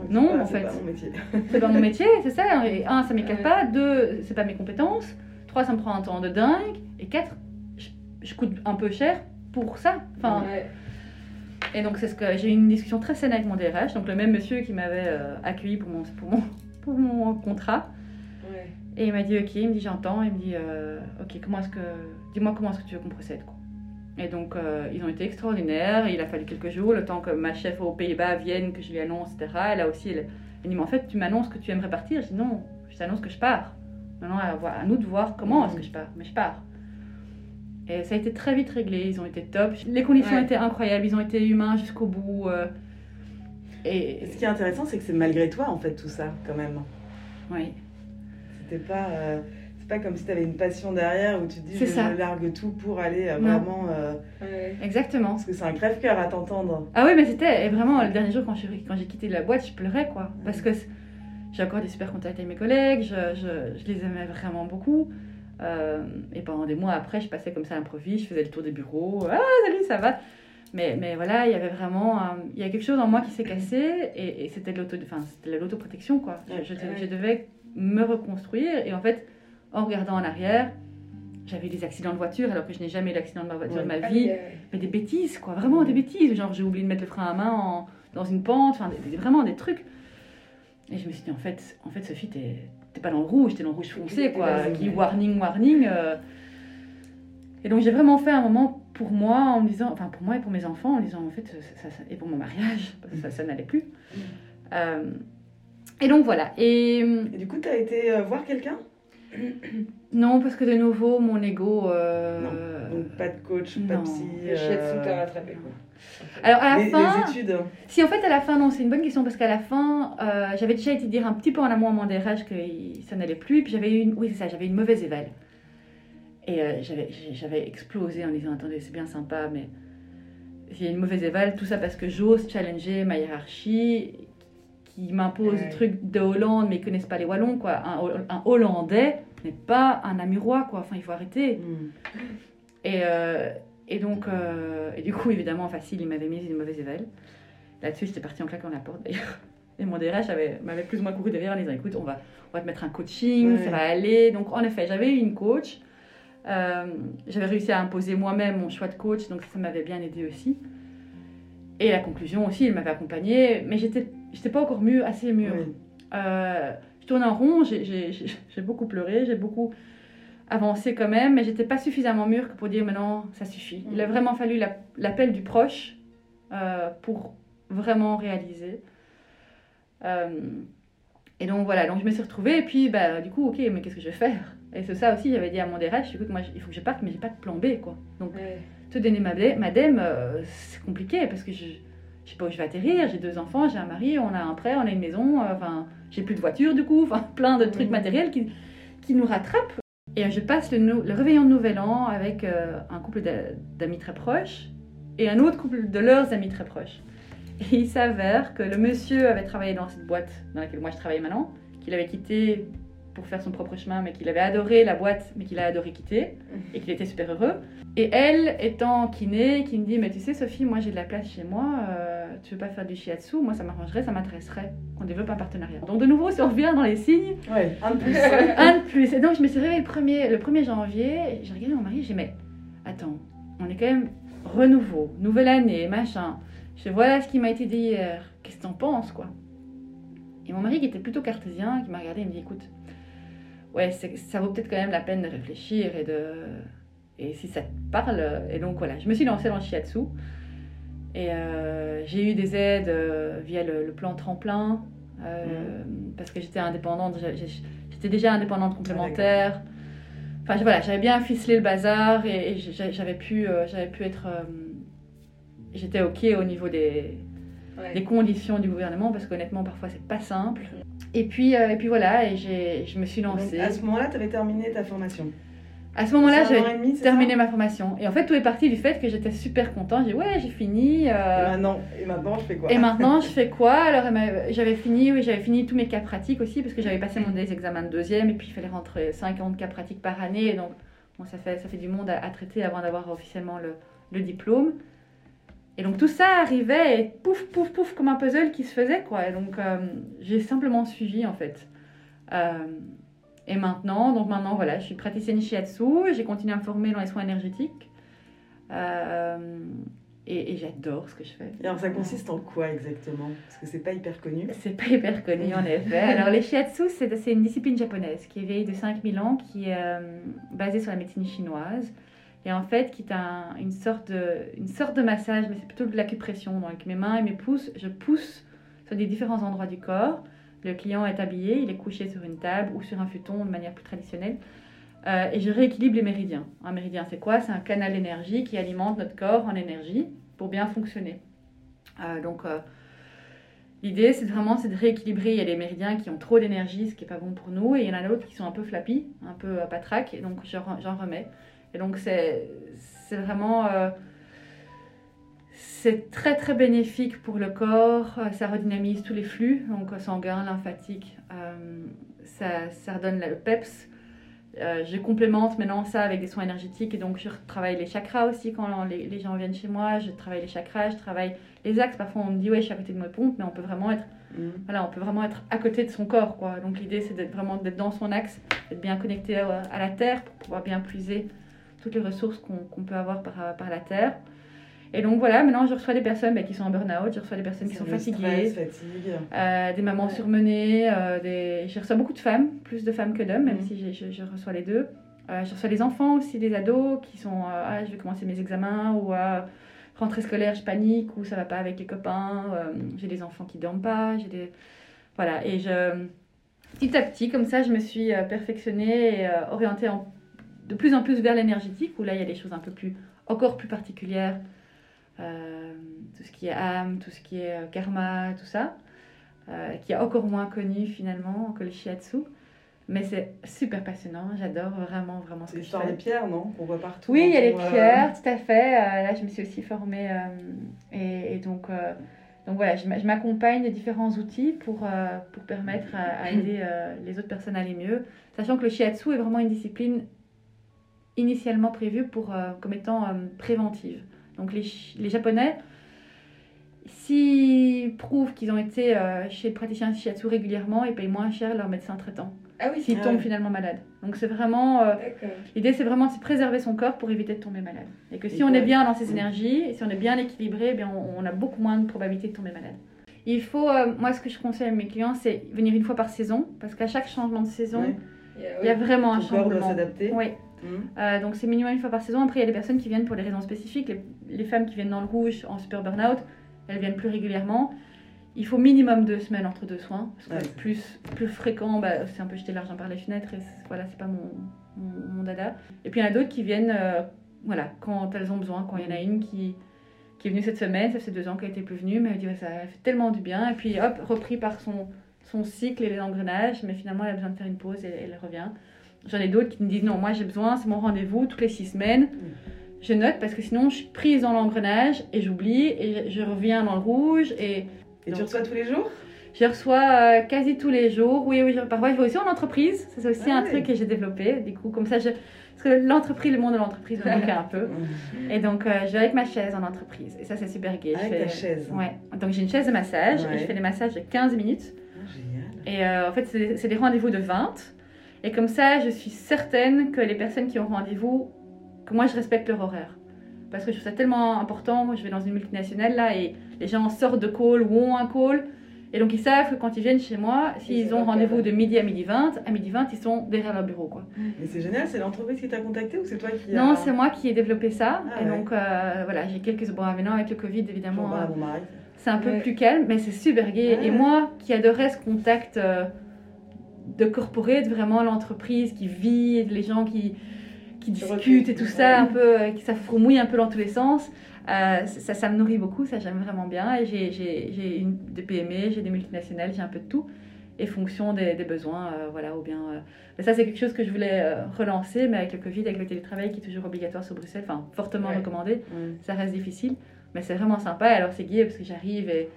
euh, Non, c'est pas- en c'est fait. pas mon métier. c'est pas mon métier, c'est ça. Et un, ça Ouais. pas. Deux, c'est pas mes compétences. Trois, ça me prend un temps de dingue. Et quatre, je, je coûte un peu cher pour ça. Enfin, Ouais. et donc, c'est ce que j'ai eu une discussion très saine avec mon DRH, donc le même monsieur qui m'avait euh, accueilli pour mon, pour, mon, pour mon contrat. Ouais. Et il m'a dit, ok, il me dit, j'entends. Il me dit, euh, ok, comment est-ce que. Dis-moi comment est-ce que tu veux qu'on procède, quoi. Et donc, euh, ils ont été extraordinaires. Il a fallu quelques jours, le temps que ma chef aux Pays-Bas vienne, que je lui annonce, etc. Elle a aussi. Elle, elle dit, mais en fait, tu m'annonces que tu aimerais partir. Je dis, non, je t'annonce que je pars. Maintenant, à, à nous de voir comment est-ce que je pars. Mais je pars. Et ça a été très vite réglé. Ils ont été top. Les conditions Ouais. étaient incroyables. Ils ont été humains jusqu'au bout. euh, et. Et ce qui est intéressant, c'est que c'est malgré toi, en fait, tout ça, quand même. Oui. C'était pas. euh, c'est pas comme si tu avais une passion derrière où tu te dis C'est je ça. me largue tout pour aller euh, vraiment. euh, Ouais. Exactement. parce que c'est un crève-cœur à t'entendre. Ah oui, mais c'était vraiment le dernier jour quand j'ai quand j'ai quitté la boîte, je pleurais quoi. Parce que j'ai encore des super contacts avec mes collègues, je, je, je les aimais vraiment beaucoup. Euh, et pendant des mois après, je passais comme ça à l'improviste, je faisais le tour des bureaux. Ah, salut, ça va? Mais, mais voilà, il y avait vraiment un- il y a quelque chose en moi qui s'est cassé et, et c'était de l'auto, enfin, c'était de l'autoprotection quoi. Je, je, je devais me reconstruire et en fait, en regardant en arrière, j'avais des accidents de voiture alors que je n'ai jamais eu d'accident de ma voiture Ouais. de ma vie ouais. mais des bêtises, quoi, vraiment des bêtises. Genre, j'ai oublié de mettre le frein à main en- dans une pente, enfin, des- vraiment des trucs. Et je me suis dit, en fait, en fait Sophie, t'es t'es pas dans le rouge, t'es dans le rouge foncé, quoi. Qui warning, warning. euh. Et donc, j'ai vraiment fait un moment pour moi, en me disant, enfin, pour moi et pour mes enfants, en disant, en fait, ça, ça- et pour mon mariage, parce que ça, ça n'allait plus. Euh, et donc, voilà. Et. Et du coup, tu as été euh, voir quelqu'un? Non, parce que de nouveau, mon ego. euh, Donc, pas de coach, pas non. de psy. Euh, t'a rattrapé, quoi. Alors, à la les, fin. les études. Si en fait à la fin, non, c'est une bonne question parce qu'à la fin, euh, j'avais déjà été dire un petit peu en amont à mon DRH que ça n'allait plus. Puis j'avais eu une, oui c'est ça, j'avais une mauvaise éval. Et euh, j'avais explosé en disant attendez c'est bien sympa mais j'ai une mauvaise éval, tout ça parce que j'ose challenger ma hiérarchie qui m'impose Ouais. des trucs de Hollande mais ils connaissent pas les Wallons quoi. Un, Hol- un Hollandais n'est pas un Amurois quoi. Enfin il faut arrêter. Hmm. Et, euh, et donc, euh, et du coup, évidemment, facile, il m'avait mis une mauvaise éval. Là-dessus, j'étais partie en claquant la porte d'ailleurs. Et mon DRH avait- m'avait plus ou moins couru derrière en disant écoute, on va, on va te mettre un coaching, Ouais. ça va aller. Donc, en effet, j'avais eu une coach. Euh, j'avais réussi à imposer moi-même mon choix de coach, donc ça m'avait bien aidé aussi. Et la conclusion aussi, il m'avait accompagnée, mais j'étais, j'étais pas encore mûre, assez mûre. Oui. Euh, je tournais en rond, j'ai- beaucoup pleuré, j'ai beaucoup avancé quand même, mais j'étais pas suffisamment mûre pour dire maintenant ça suffit. Il a Mhm. vraiment fallu la- l'appel du proche euh, pour vraiment réaliser. Euh, et donc voilà, donc je me suis retrouvée et puis bah, du coup ok, mais qu'est-ce que je vais faire? Et c'est ça aussi, j'avais dit à mon DRH, écoute moi il faut que je parte mais j'ai pas de plan B quoi. Donc Ouais. te donner ma madame, euh, c'est compliqué parce que je, je sais pas où je vais atterrir. J'ai deux enfants, j'ai un mari, on a un prêt, on a une maison. euh, Enfin, j'ai plus de voiture du coup. Enfin, plein de trucs matériels qui, qui nous rattrapent. Et euh, je passe le, le réveillon de Nouvel An avec euh, un couple d'a- d'amis très proches et un autre couple de leurs amis très proches. Et il s'avère que le monsieur avait travaillé dans cette boîte dans laquelle moi je travaille maintenant, qu'il avait quitté pour faire son propre chemin, mais qu'il avait adoré la boîte, mais qu'il a adoré quitter, et qu'il était super heureux. Et elle, étant kiné, qui me dit, mais tu sais Sophie, moi j'ai de la place chez moi, euh, tu veux pas faire du shiatsu? Moi ça m'arrangerait, ça m'intéresserait qu'on développe un partenariat. Donc de nouveau, si on revient dans les signes, Ouais, un de plus. un de plus. Et donc je me suis réveillée le 1er, le 1er janvier, et j'ai regardé mon mari, j'ai dit, mais attends, on est quand même renouveau, nouvelle année, machin. Je fais, voilà ce qui m'a été dit hier, qu'est-ce que t'en penses, quoi? Et mon mari, qui était plutôt cartésien, qui m'a regardé, il me dit, écoute, ouais, ça vaut peut-être quand même la peine de réfléchir et de... Et si ça te parle, et donc voilà, je me suis lancée dans le shiatsu. Et euh, j'ai eu des aides euh, via le, le plan tremplin, euh, parce que j'étais indépendante, j'étais déjà indépendante complémentaire. Enfin je- voilà, j'avais bien ficelé le bazar et, et j'avais pu, j'avais pu être, j'étais ok au niveau des, Ouais. des conditions du gouvernement parce qu'honnêtement parfois c'est pas simple. Et puis euh, et puis voilà, et je me suis Donc, lancée. à ce moment-là, tu avais terminé ta formation. À ce moment-là, j'avais et terminé ma formation. Et en fait, tout est parti du fait que j'étais super contente. J'ai dit, ouais, j'ai fini. Et euh, maintenant, et maintenant, je fais quoi? et maintenant, je fais quoi? Alors, j'avais fini, oui, j'avais fini tous mes cas pratiques aussi, parce que j'avais passé mon des examens de deuxième, et puis il fallait rentrer 50 cas pratiques par année. Et donc, bon, ça fait, ça fait du monde à, à traiter avant d'avoir officiellement le, le diplôme. Et donc, tout ça arrivait, et pouf, pouf, pouf, comme un puzzle qui se faisait, quoi. Et donc, euh, j'ai simplement suivi, en fait. Euh, et maintenant, donc maintenant, voilà, je suis praticienne shiatsu, j'ai continué à me former dans les soins énergétiques. Euh, et, et j'adore ce que je fais. Et alors ça consiste en quoi exactement? Parce que c'est pas hyper connu. C'est pas hyper connu en effet. Alors les shiatsu, c'est une discipline japonaise qui est vieille de 5000 ans, qui est basée sur la médecine chinoise. Et en fait, qui est un- une, sorte de, une sorte de massage, mais c'est plutôt de l'acupression. Donc mes mains et mes pouces, je pousse sur des différents endroits du corps. Le client est habillé, il est couché sur une table ou sur un futon de manière plus traditionnelle. Euh, et je rééquilibre les méridiens. Un méridien, c'est quoi? C'est un canal d'énergie qui alimente notre corps en énergie pour bien fonctionner. Euh, donc, euh, l'idée, c'est vraiment de rééquilibrer. Il y a des méridiens qui ont trop d'énergie, ce qui n'est pas bon pour nous, et il y en a d'autres qui sont un peu flappy, un peu patraque, et donc j'en remets. Et donc, c'est vraiment. euh, c'est très très bénéfique pour le corps, euh, ça redynamise tous les flux, donc sanguin, lymphatique, euh, ça, ça redonne le peps. Euh, je complémente maintenant ça avec des soins énergétiques et donc je travaille les chakras aussi quand les, les gens viennent chez moi. Je travaille les chakras, je travaille les axes. Parfois on me dit ouais je suis à côté de mes pompes, mais on peut vraiment être Mhm. voilà on peut vraiment être à côté de son corps quoi. Donc l'idée c'est d'être vraiment d'être dans son axe, d'être bien connecté à, à la terre pour pouvoir bien puiser toutes les ressources qu'on peut avoir par, par la terre. Et donc voilà, maintenant je reçois des personnes bah, qui sont en burn-out, je reçois des personnes qui sont fatiguées, stress, fatigue. euh, des mamans surmenées, euh, des... je reçois beaucoup de femmes, plus de femmes que d'hommes, même Mhm. si je, je reçois les deux. Euh, je reçois des enfants aussi, des ados qui sont euh, ah, je vais commencer mes examens ou rentrée scolaire, je panique ou ça va pas avec les copains. euh, j'ai des enfants qui dorment pas, j'ai des voilà et je petit à petit comme ça je me suis euh, perfectionnée et euh, orientée en- de plus en plus vers l'énergétique où là il y a des choses un peu plus encore plus particulières. Euh, tout ce qui est âme, tout ce qui est euh, karma, tout ça, euh, qui est encore moins connu finalement que le shiatsu. Mais c'est super passionnant, j'adore vraiment, vraiment ce que je fais. des pierres, non? Qu'on voit partout. Oui, il y a les pierres, tout à fait. Là, je me suis aussi formée et, et donc, donc voilà, je m'a- je m'accompagne de différents outils pour, pour permettre à, à aider les autres personnes à aller mieux, sachant que le shiatsu est vraiment une discipline initialement prévue pour, euh, comme étant euh, préventive. Donc les, les Japonais, s'ils prouvent qu'ils ont été euh, chez le praticien shiatsu régulièrement, ils payent moins cher leur médecin traitant, Ah oui, s'ils Ah tombent ouais. finalement malades. Donc c'est vraiment... euh. L'idée, c'est vraiment de se préserver son corps pour éviter de tomber malade. Et que si Et on ouais. est bien dans ses énergies, et si on est bien équilibré, eh bien, on, on a beaucoup moins de probabilité de tomber malade. Il faut, moi, ce que je conseille à mes clients, c'est venir une fois par saison, parce qu'à chaque changement de saison, Ouais. Il y a- il y a vraiment un Ton corps doit changement. s'adapter. Oui, Mhm. Euh, donc c'est minimum une fois par saison. Après, il y a des personnes qui viennent pour des raisons spécifiques. Les, les femmes qui viennent dans le rouge en super burn-out, elles viennent plus régulièrement. Il faut minimum deux semaines entre deux soins. Parce que Ouais, plus, plus fréquent, bah, c'est un peu jeter l'argent par les fenêtres. Et voilà, c'est pas mon, mon, mon dada. Et puis il y en a d'autres qui viennent euh, voilà, quand elles ont besoin. Quand il y en a une qui, qui est venue cette semaine, ça fait deux ans qu'elle était plus venue, mais elle dit ouais, ça fait tellement du bien. Et puis hop, repris par son, son cycle et les engrenages, mais finalement elle a besoin de faire une pause et elle revient. J'en ai d'autres qui me disent non, moi j'ai besoin, c'est mon rendez-vous toutes les six semaines. Je note parce que sinon je suis prise dans l'engrenage et j'oublie et je, je reviens dans le rouge et Et tu reçois tous les jours? Je reçois euh, quasi tous les jours. Oui, oui, je- parfois je vais aussi en entreprise. Ça, C'est aussi Ah un oui. truc que j'ai développé. Du coup, comme ça, je... parce que l'entreprise, le monde de l'entreprise me manquait un peu. Et donc, euh, je vais avec ma chaise en entreprise. Et ça, c'est super. Je Avec fais- ta chaise. Ouais. Donc, j'ai une chaise de massage Ouais. et je fais des massages de 15 minutes. Ah, génial. Et euh, en fait, c'est c'est des rendez-vous de 20. Et comme ça, je suis certaine que les personnes qui ont rendez-vous, que moi, je respecte leur horaire. Parce que je trouve ça tellement important. Moi, je vais dans une multinationale là et les gens sortent de call ou ont un call. Et donc, ils savent que quand ils viennent chez moi, Ils s'ils ont rendez-vous de midi à midi 20, à midi 20, ils sont derrière leur bureau. Quoi. Mais c'est génial, c'est l'entreprise qui t'a contacté ou c'est toi qui Non, c'est moi qui ai développé ça. Ah et ouais. donc, euh, voilà, j'ai quelques. Bon, maintenant, avec le Covid, Bon, évidemment. bah, euh, mari. c'est un peu Ouais. plus calme, mais c'est super gai. Ouais. Et moi, qui adorais ce contact euh, de corporate, vraiment l'entreprise qui vit, les gens qui, qui discutent et tout ça, un peu, euh, qui ça fourmouille un peu dans tous les sens, euh, ça, ça me nourrit beaucoup, ça j'aime vraiment bien. Et j'ai- des PME, j'ai des multinationales, j'ai un peu de tout. Et fonction des, des besoins, euh, voilà, ou bien. euh, mais ça, c'est quelque chose que je voulais relancer, mais avec le Covid, avec le télétravail qui est toujours obligatoire sur Bruxelles, enfin fortement Ouais. recommandé, Ouais. ça reste difficile, mais c'est vraiment sympa. Alors c'est gai parce que j'arrive et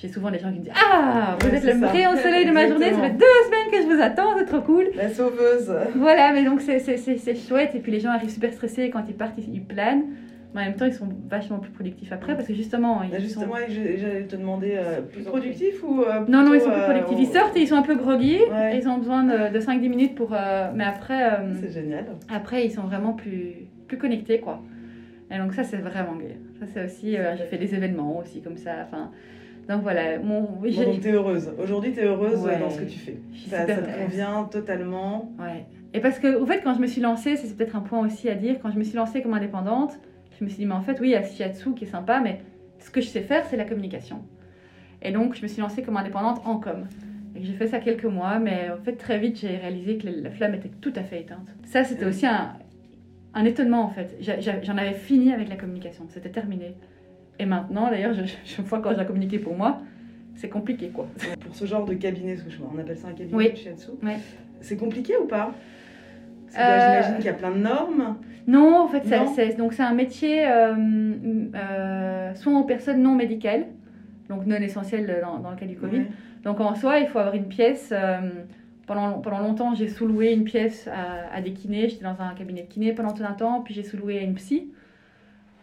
j'ai souvent des gens qui me disent Ah, vous Ouais, êtes le rayon de soleil de ma journée, ça fait deux semaines que je vous attends, c'est trop cool. La sauveuse. Voilà, mais donc c'est- c'est c'est- c'est chouette. Et puis les gens arrivent super stressés et quand ils partent, ils, planent. Mais en même temps, ils sont vachement plus productifs après parce que justement, ils Bah, sont- justement, je- j'allais te demander euh, plus productif ou. euh, Non, non, ils sont plus euh, productifs. Ils sortent et ils sont un peu groggy. Ouais. Et ils ont besoin de, de 5-10 minutes pour. euh, mais après, euh, C'est génial. après, ils sont vraiment plus, plus connectés, quoi. Et donc ça, c'est vraiment gai. Ça, c'est aussi, euh, j'ai fait des événements aussi comme ça. Enfin, donc voilà. Mon, bon, donc t'es heureuse. Aujourd'hui, t'es heureuse dans ce que tu fais. Ça, ça te convient totalement. Ouais. Et parce que, au fait, quand je me suis lancée, c'est peut-être un point aussi à dire, quand je me suis lancée comme indépendante, je me suis dit, mais en fait, oui, il y a Shiatsu qui est sympa, mais ce que je sais faire, c'est la communication. Et donc, je me suis lancée comme indépendante en com. Et j'ai fait ça quelques mois, mais en fait, très vite, j'ai réalisé que la flamme était tout à fait éteinte. Ça, c'était aussi un, un étonnement, en fait. J'en avais fini avec la communication, c'était terminé. Et maintenant, d'ailleurs, je, je vois quand j'ai communiqué pour moi, c'est compliqué, quoi. Pour ce genre de cabinet, ce que je vois, on appelle ça un cabinet oui. de shiatsu. C'est compliqué ou pas? Euh... J'imagine qu'il y a plein de normes. Non, en fait, c'est, donc c'est un métier euh, euh, soin aux personnes non médicales, donc non essentielles dans, dans le cas du Covid. Donc en soi, il faut avoir une pièce. Euh, pendant, pendant longtemps, j'ai sous-loué une pièce à, à des kinés. J'étais dans un cabinet de kiné pendant tout un temps, puis j'ai sous-loué à une psy.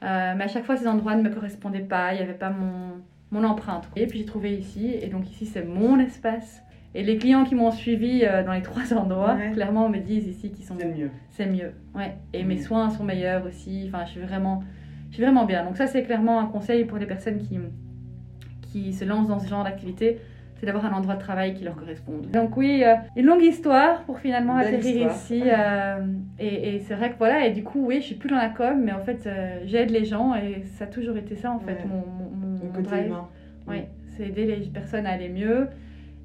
Euh, mais à chaque fois, ces endroits ne me correspondaient pas, il n'y avait pas mon, mon empreinte. Et puis j'ai trouvé ici, et donc ici, c'est mon espace. Et les clients qui m'ont suivi euh, dans les trois endroits, clairement, me disent ici qu'ils sont. C'est mieux. C'est mieux, ouais. Et mes soins sont meilleurs aussi. Enfin, je suis vraiment, je suis vraiment bien. Donc ça, c'est clairement un conseil pour les personnes qui, qui se lancent dans ce genre d'activité c'est d'avoir un endroit de travail qui leur corresponde. Donc oui, euh, une longue histoire pour finalement atterrir ici. Euh, et, c'est vrai que voilà, et du coup, oui, je suis plus dans la com, mais en fait, euh, j'aide les gens et ça a toujours été ça en fait, mon, mon, mon, drive. Oui, c'est aider les personnes à aller mieux.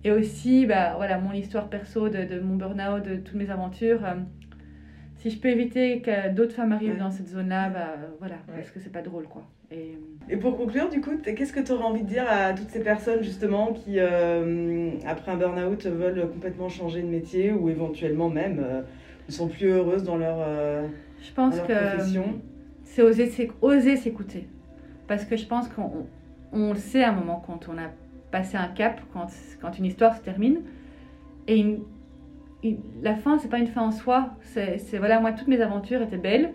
Et aussi, bah, voilà, mon histoire perso de, de mon burn-out, de toutes mes aventures. si je peux éviter que d'autres femmes arrivent dans cette zone-là, bah, voilà, parce que c'est pas drôle, quoi. Et, pour conclure, du coup, qu'est-ce que tu aurais envie de dire à toutes ces personnes justement qui, euh, après un burn-out, veulent complètement changer de métier ou éventuellement même euh, ne sont plus heureuses dans leur, euh, je pense que C'est oser, oser s'écouter. Parce que je pense qu'on on le sait à un moment quand on a passé un cap, quand, quand une histoire se termine. Et la fin, c'est pas une fin en soi. C'est voilà, moi, toutes mes aventures étaient belles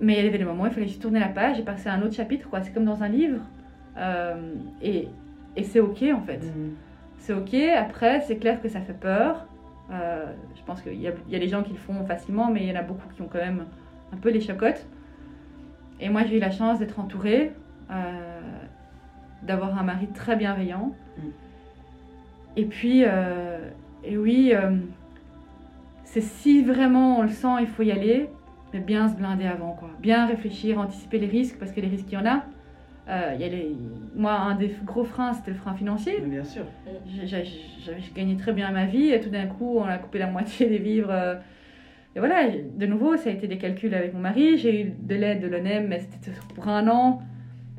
mais il y avait des moments où il fallait juste tourner la page et passer à un autre chapitre. quoi. C'est comme dans un livre. Euh, et, et c'est OK, en fait. Mhm. C'est OK. Après, c'est clair que ça fait peur. Euh, je pense qu'il y, y, a des gens qui le font facilement, mais il y en a beaucoup qui ont quand même un peu les chocottes. Et moi, j'ai eu la chance d'être entourée, euh, d'avoir un mari très bienveillant. Mhm. Et puis, et oui, c'est si vraiment on le sent, il faut y aller mais bien se blinder avant, quoi. Bien réfléchir, anticiper les risques, parce que les risques, il y en a. Euh, y a les... Moi, un des gros freins, c'était le frein financier. bien sûr. J'ai gagné très bien ma vie, et tout d'un coup, on a coupé la moitié des vivres. Euh. Et voilà, de nouveau, ça a été des calculs avec mon mari. J'ai eu de l'aide de l'ONEM, mais c'était pour un an.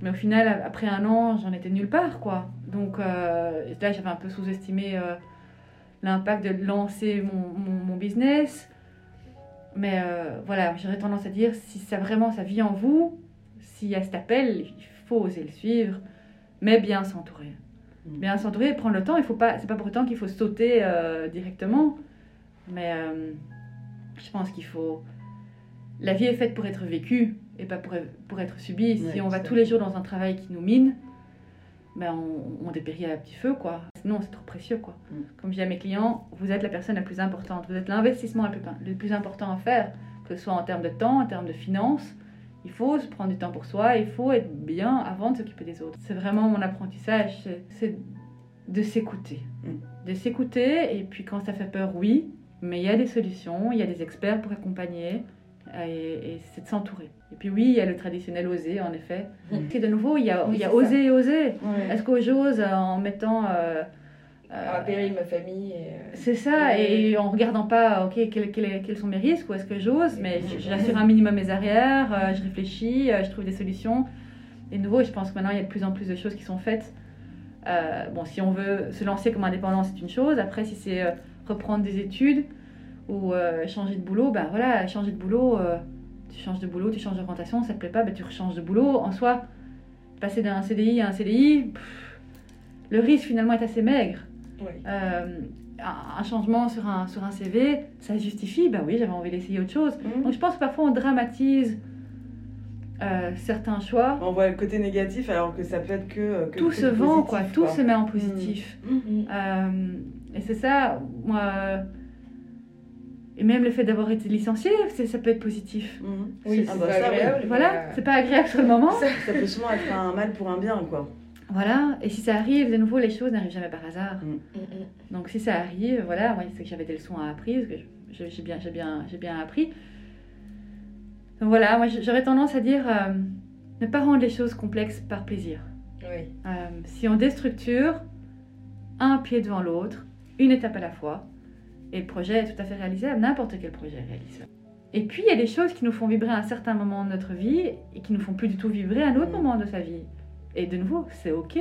Mais au final, après un an, j'en étais nulle part, quoi. Donc euh, là, j'avais un peu sous-estimé euh, l'impact de lancer mon, mon, mon business. Mais euh, voilà, j'aurais tendance à dire, si ça vraiment ça vit en vous, s'il y a cet appel, il faut oser le suivre, mais bien s'entourer. Mm. Bien s'entourer, prendre le temps. Il faut pas, c'est pas pour autant qu'il faut sauter euh, directement, mais euh, je pense qu'il faut. La vie est faite pour être vécue et pas pour, pour être subie. si on va tous les jours dans un travail qui nous mine, ben on, on, dépérit à petit feu, quoi. Sinon, c'est trop précieux, quoi. Mm. Comme je dis à mes clients, vous êtes la personne la plus importante. Vous êtes l'investissement le plus, le plus important à faire, que ce soit en termes de temps, en termes de finances. Il faut se prendre du temps pour soi, il faut être bien avant de s'occuper des autres. C'est vraiment mon apprentissage, c'est de s'écouter. Mm. De s'écouter, et puis quand ça fait peur, oui, mais il y a des solutions, il y a des experts pour accompagner et, c'est de s'entourer. Et puis oui, il y a le traditionnel oser, en effet. Mm. Et de nouveau, il y a, il y a oser et oser. Est-ce que j'ose en mettant... Euh, euh, ma famille. Euh, c'est ça, et en regardant pas, ok, quels, quels, sont mes risques, ou est-ce que j'ose, mais j'assure un minimum mes arrières, euh, je réfléchis, je trouve des solutions. Et de nouveau, je pense que maintenant, il y a de plus en plus de choses qui sont faites. bon, si on veut se lancer comme indépendant, c'est une chose. Après, si c'est reprendre des études, ou euh, changer de boulot, ben voilà, changer de boulot, euh, tu changes de boulot, tu changes d'orientation, ça te plaît pas, ben tu rechanges de boulot. En soi, passer d'un CDI à un CDI, le risque finalement est assez maigre. Euh, un, changement sur un, sur un CV, ça justifie, ben oui, j'avais envie d'essayer autre chose. Mhm. Donc je pense que parfois on dramatise certains choix. On voit le côté négatif alors que ça peut être que. tout se vend, quoi. Tout se met en positif. Mhm. et c'est ça, moi Et même le fait d'avoir été licencié, ça peut être positif. Mhm. Oui, Ah c'est bah pas ça, agréable. Voilà, euh, c'est pas agréable sur le moment. Ça peut souvent être un mal pour un bien, quoi. Voilà, et si ça arrive, de nouveau, les choses n'arrivent jamais par hasard. mm, mm. Donc si ça arrive, voilà, moi c'est que j'avais des leçons à apprendre, que j'ai bien, j'ai bien, j'ai bien appris. Donc voilà, moi j'aurais tendance à dire euh, ne pas rendre les choses complexes par plaisir. Oui. Euh, si on déstructure, un pied devant l'autre, une étape à la fois, et le projet est tout à fait réalisable, n'importe quel projet est réalisable. Et puis il y a des choses qui nous font vibrer à un certain moment de notre vie et qui nous font plus du tout vibrer à un autre moment de sa vie. Et de nouveau, c'est ok.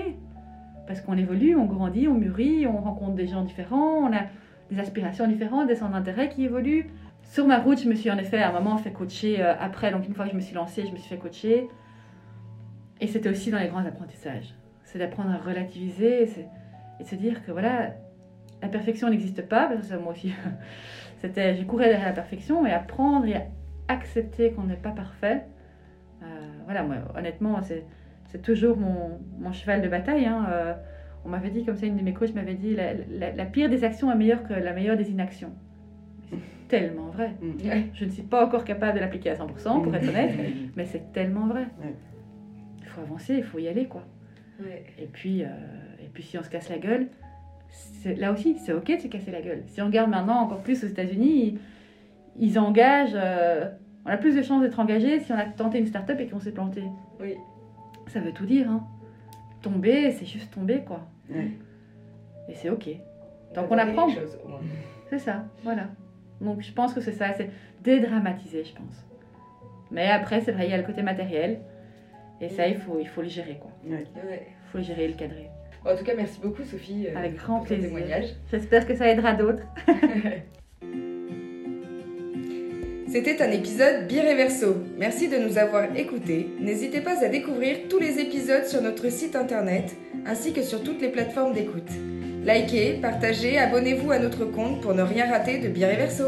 Parce qu'on évolue, on grandit, on mûrit, on rencontre des gens différents, on a des aspirations différentes, des centres d'intérêt qui évoluent. Sur ma route, je me suis en effet à un moment fait coacher euh, après, donc une fois que je me suis lancée, je me suis fait coacher. Et c'était aussi dans les grands apprentissages. C'est d'apprendre à relativiser et de se dire que voilà, la perfection n'existe pas, parce que moi aussi, c'était, j'ai couru derrière la perfection et apprendre et accepter qu'on n'est pas parfait. Euh, voilà, moi, honnêtement, c'est, c'est toujours mon, mon cheval de bataille. hein. Euh, on m'avait dit, comme ça, une de mes coachs m'avait dit, la, la- la pire des actions est meilleure que la meilleure des inactions. C'est tellement vrai. Ouais. Je ne suis pas encore capable de l'appliquer à 100%, pour être honnête, mais c'est tellement vrai. Il faut avancer, il faut y aller, quoi. Ouais. Et puis, euh, et puis si on se casse la gueule, là aussi, c'est ok de se casser la gueule. Si on regarde maintenant encore plus aux États-Unis, ils, ils engagent. euh, on a plus de chances d'être engagé si on a tenté une start-up et qu'on s'est planté. Oui. Ça veut tout dire. Hein. Tomber, c'est juste tomber, quoi. Ouais. Et c'est ok. Donc on apprend. C'est ça, voilà. Donc je pense que c'est ça, c'est dédramatiser, je pense. Mais après, c'est vrai, il y a le côté matériel. Et ça, il faut, il faut le gérer, quoi. Ouais. Il faut le gérer et le cadrer. En tout cas, merci beaucoup, Sophie, euh, Avec grand pour ton témoignage. J'espère que ça aidera d'autres. C'était un épisode Bireverso. Merci de nous avoir écoutés. N'hésitez pas à découvrir tous les épisodes sur notre site internet ainsi que sur toutes les plateformes d'écoute. Likez, partagez, abonnez-vous à notre compte pour ne rien rater de Bireverso.